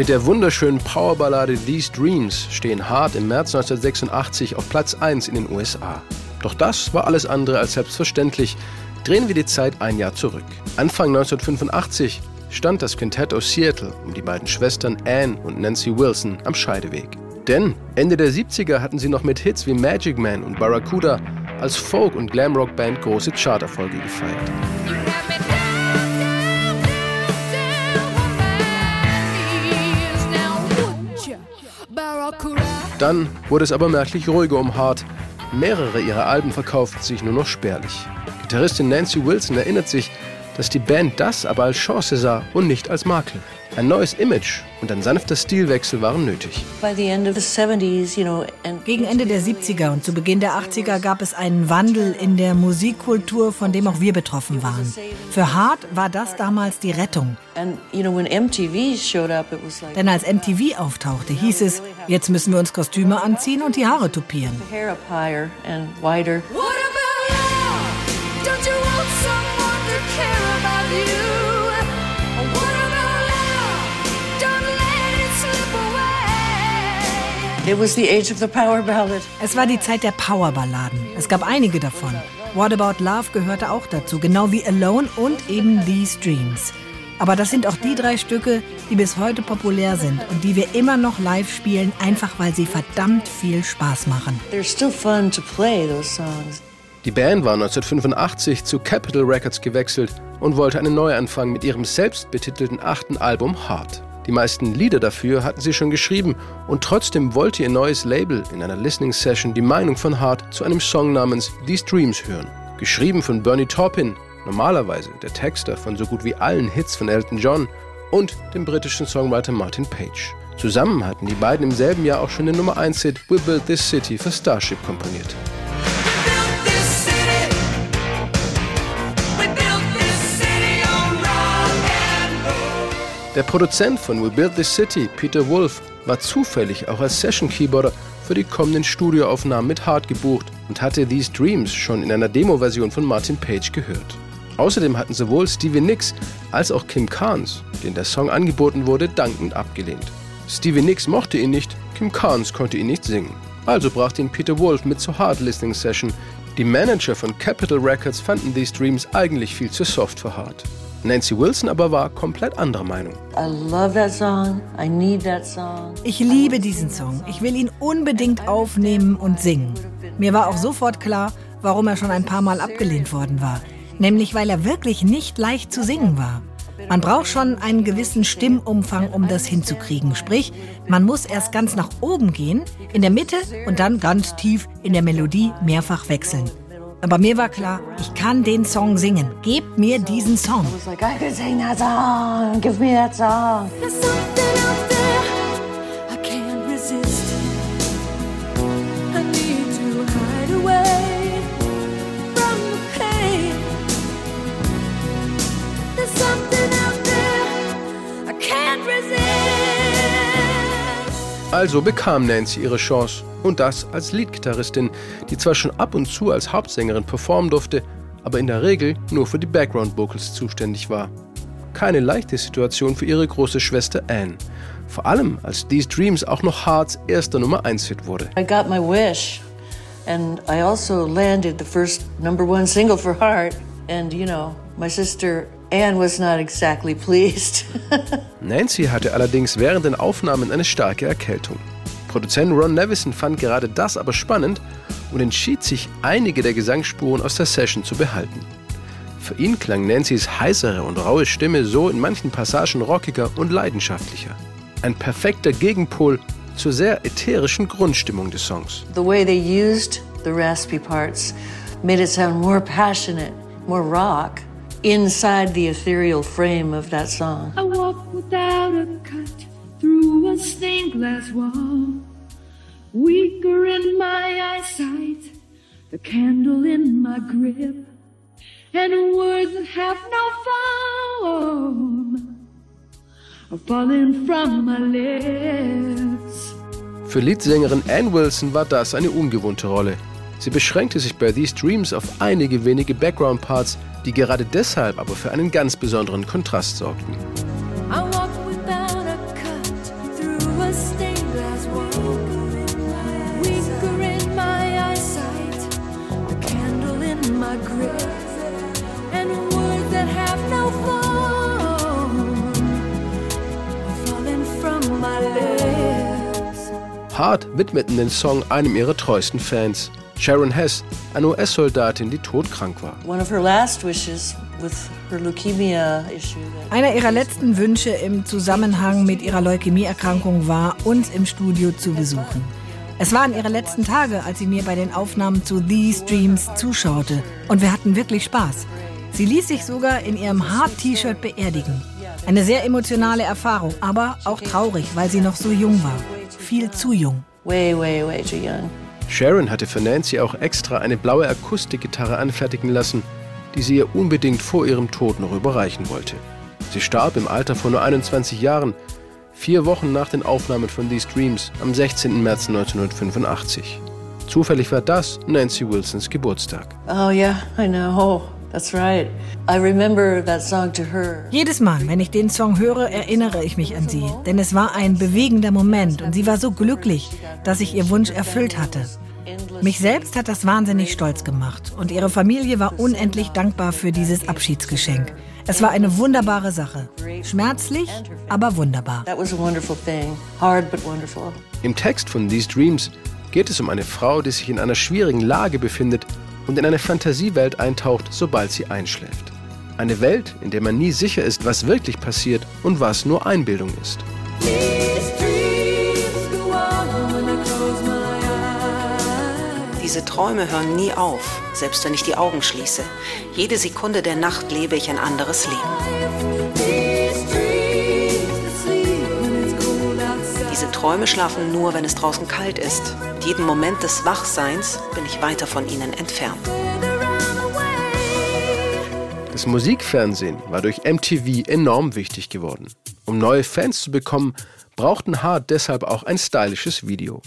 Mit der wunderschönen Powerballade These Dreams stehen Hart im März 1986 auf Platz 1 in den USA. Doch das war alles andere als selbstverständlich. Drehen wir die Zeit ein Jahr zurück. Anfang 1985 stand das Quintett aus Seattle um die beiden Schwestern Anne und Nancy Wilson am Scheideweg. Denn Ende der 70er hatten sie noch mit Hits wie Magic Man und Barracuda als Folk- und Glamrock-Band große Charterfolge gefeiert. Dann wurde es aber merklich ruhiger um Hart. Mehrere ihrer Alben verkauften sich nur noch spärlich. Gitarristin Nancy Wilson erinnert sich, dass die Band das aber als Chance sah und nicht als Makel. Ein neues Image und ein sanfter Stilwechsel waren nötig. Gegen Ende der 70er und zu Beginn der 80er gab es einen Wandel in der Musikkultur, von dem auch wir betroffen waren. Für Hart war das damals die Rettung. Denn als MTV auftauchte, hieß es, jetzt müssen wir uns Kostüme anziehen und die Haare tupieren. Es war die Zeit der Powerballaden. Es gab einige davon. What About Love gehörte auch dazu, genau wie Alone und eben These Dreams. Aber das sind auch die drei Stücke, die bis heute populär sind und die wir immer noch live spielen, einfach weil sie verdammt viel Spaß machen. Die Band war 1985 zu Capitol Records gewechselt und wollte einen Neuanfang mit ihrem selbstbetitelten achten Album Heart. Die meisten Lieder dafür hatten sie schon geschrieben und trotzdem wollte ihr neues Label in einer Listening Session die Meinung von Hart zu einem Song namens These Dreams hören. Geschrieben von Bernie Taupin, normalerweise der Texter von so gut wie allen Hits von Elton John und dem britischen Songwriter Martin Page. Zusammen hatten die beiden im selben Jahr auch schon den Nummer 1 Hit We Built This City für Starship komponiert. Der Produzent von We Build This City, Peter Wolf, war zufällig auch als Session-Keyboarder für die kommenden Studioaufnahmen mit Hart gebucht und hatte These Dreams schon in einer Demo-Version von Martin Page gehört. Außerdem hatten sowohl Stevie Nicks als auch Kim Carnes, den der Song angeboten wurde, dankend abgelehnt. Stevie Nicks mochte ihn nicht, Kim Carnes konnte ihn nicht singen. Also brachte ihn Peter Wolf mit zur Hard Listening Session. Die Manager von Capitol Records fanden These Dreams eigentlich viel zu soft für Hart. Nancy Wilson aber war komplett anderer Meinung. Ich liebe diesen Song. Ich will ihn unbedingt aufnehmen und singen. Mir war auch sofort klar, warum er schon ein paar Mal abgelehnt worden war. Nämlich weil er wirklich nicht leicht zu singen war. Man braucht schon einen gewissen Stimmumfang, um das hinzukriegen. Sprich, man muss erst ganz nach oben gehen, in der Mitte und dann ganz tief in der Melodie mehrfach wechseln. Aber mir war klar, ich kann den Song singen. Gebt mir diesen Song. Also bekam Nancy ihre Chance und das als Leadgitarristin, die zwar schon ab und zu als Hauptsängerin performen durfte, aber in der Regel nur für die Background Vocals zuständig war. Keine leichte Situation für ihre große Schwester Anne. Vor allem, als These Dreams auch noch Hearts erster Nummer 1 Hit wurde. I got my wish and I also landed the first number one single for Heart and you know, my sister Anne was not exactly pleased. Nancy hatte allerdings während den Aufnahmen eine starke Erkältung. Produzent Ron Nevison fand gerade das aber spannend und entschied sich, einige der Gesangsspuren aus der Session zu behalten. Für ihn klang Nancys heißere und raue Stimme so in manchen Passagen rockiger und leidenschaftlicher. Ein perfekter Gegenpol zur sehr ätherischen Grundstimmung des Songs. The way they used the raspy parts made it sound more passionate, more rock inside the ethereal frame of that song. I walk without a cut through a stained glass wall. Weaker in my eyesight, the candle in my grip, and words that have no form are falling from my lips. Für Leadsängerin Ann Wilson war das eine ungewohnte Rolle. Sie beschränkte sich bei These Dreams auf einige wenige Background-Parts, die gerade deshalb aber für einen ganz besonderen Kontrast sorgten. Hart widmeten den Song einem ihrer treuesten Fans. Sharon Hess, eine US-Soldatin, die todkrank war. Einer ihrer letzten Wünsche im Zusammenhang mit ihrer Leukämieerkrankung war, uns im Studio zu besuchen. Es waren ihre letzten Tage, als sie mir bei den Aufnahmen zu These Dreams zuschaute. Und wir hatten wirklich Spaß. Sie ließ sich sogar in ihrem Hard-T-Shirt beerdigen. Eine sehr emotionale Erfahrung, aber auch traurig, weil sie noch so jung war. Viel zu jung. Way, way, way too young. Sharon hatte für Nancy auch extra eine blaue Akustikgitarre anfertigen lassen, die sie ihr unbedingt vor ihrem Tod noch überreichen wollte. Sie starb im Alter von nur 21 Jahren, vier Wochen nach den Aufnahmen von These Dreams am 16. März 1985. Zufällig war das Nancy Wilsons Geburtstag. Oh yeah, I know. That's right. I remember that song to her. Jedes Mal, wenn ich den Song höre, erinnere ich mich an sie, denn es war ein bewegender Moment und sie war so glücklich, dass ich ihr Wunsch erfüllt hatte. Mich selbst hat das wahnsinnig stolz gemacht und ihre Familie war unendlich dankbar für dieses Abschiedsgeschenk. Es war eine wunderbare Sache. Schmerzlich, aber wunderbar. Im Text von These Dreams geht es um eine Frau, die sich in einer schwierigen Lage befindet und in eine Fantasiewelt eintaucht, sobald sie einschläft. Eine Welt, in der man nie sicher ist, was wirklich passiert und was nur Einbildung ist. Diese Träume hören nie auf, selbst wenn ich die Augen schließe. Jede Sekunde der Nacht lebe ich ein anderes Leben. Träume schlafen nur, wenn es draußen kalt ist. Jeden Moment des Wachseins bin ich weiter von ihnen entfernt. Das Musikfernsehen war durch MTV enorm wichtig geworden. Um neue Fans zu bekommen, brauchten Hart deshalb auch ein stylisches Video.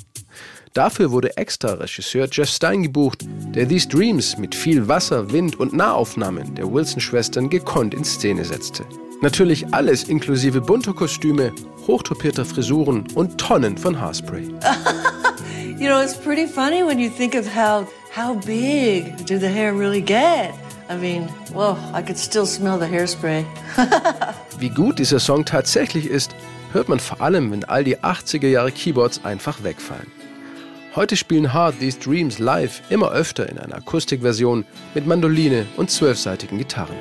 Dafür wurde extra Regisseur Jeff Stein gebucht, der These Dreams mit viel Wasser, Wind und Nahaufnahmen der Wilson-Schwestern gekonnt in Szene setzte. Natürlich alles inklusive bunter Kostüme, hochtopierter Frisuren und Tonnen von Haarspray. you know, it's pretty funny when you think of how how big did the hair really get? I mean, well, I could still smell the hairspray. Wie gut dieser Song tatsächlich ist, hört man vor allem, wenn all die 80er Jahre Keyboards einfach wegfallen. Heute spielen Hard These Dreams live immer öfter in einer Akustikversion mit Mandoline und zwölfseitigen Gitarren.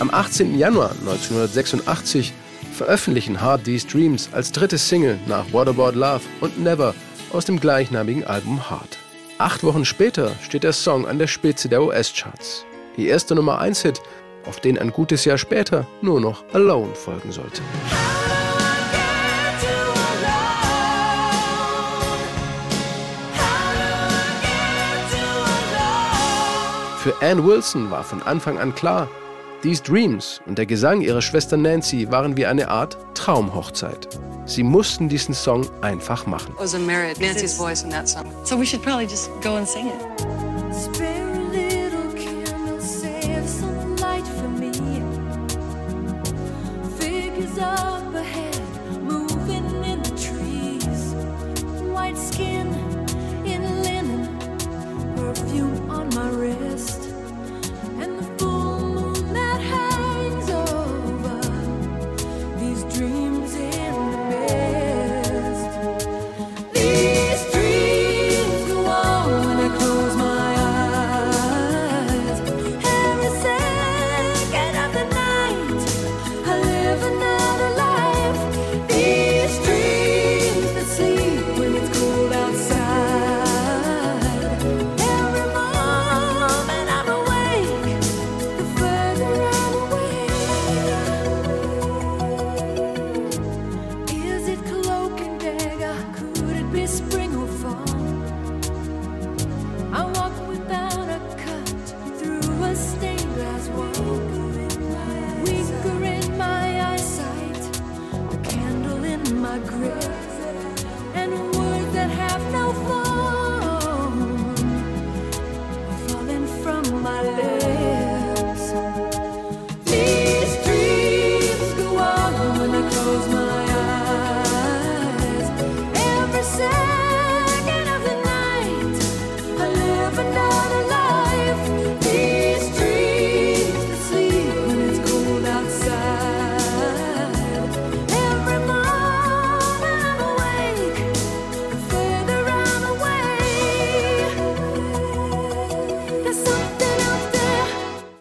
Am 18. Januar 1986 veröffentlichen Hard These Dreams als dritte Single nach What About Love und Never aus dem gleichnamigen Album Hard. Acht Wochen später steht der Song an der Spitze der US-Charts. Ihr erster Nummer 1-Hit, auf den ein gutes Jahr später nur noch Alone folgen sollte. Für Ann Wilson war von Anfang an klar, These Dreams und der Gesang ihrer Schwester Nancy waren wie eine Art Traumhochzeit. Sie mussten diesen Song einfach machen. Was a merit, Nancy's voice in that song. So we should probably just go and sing it.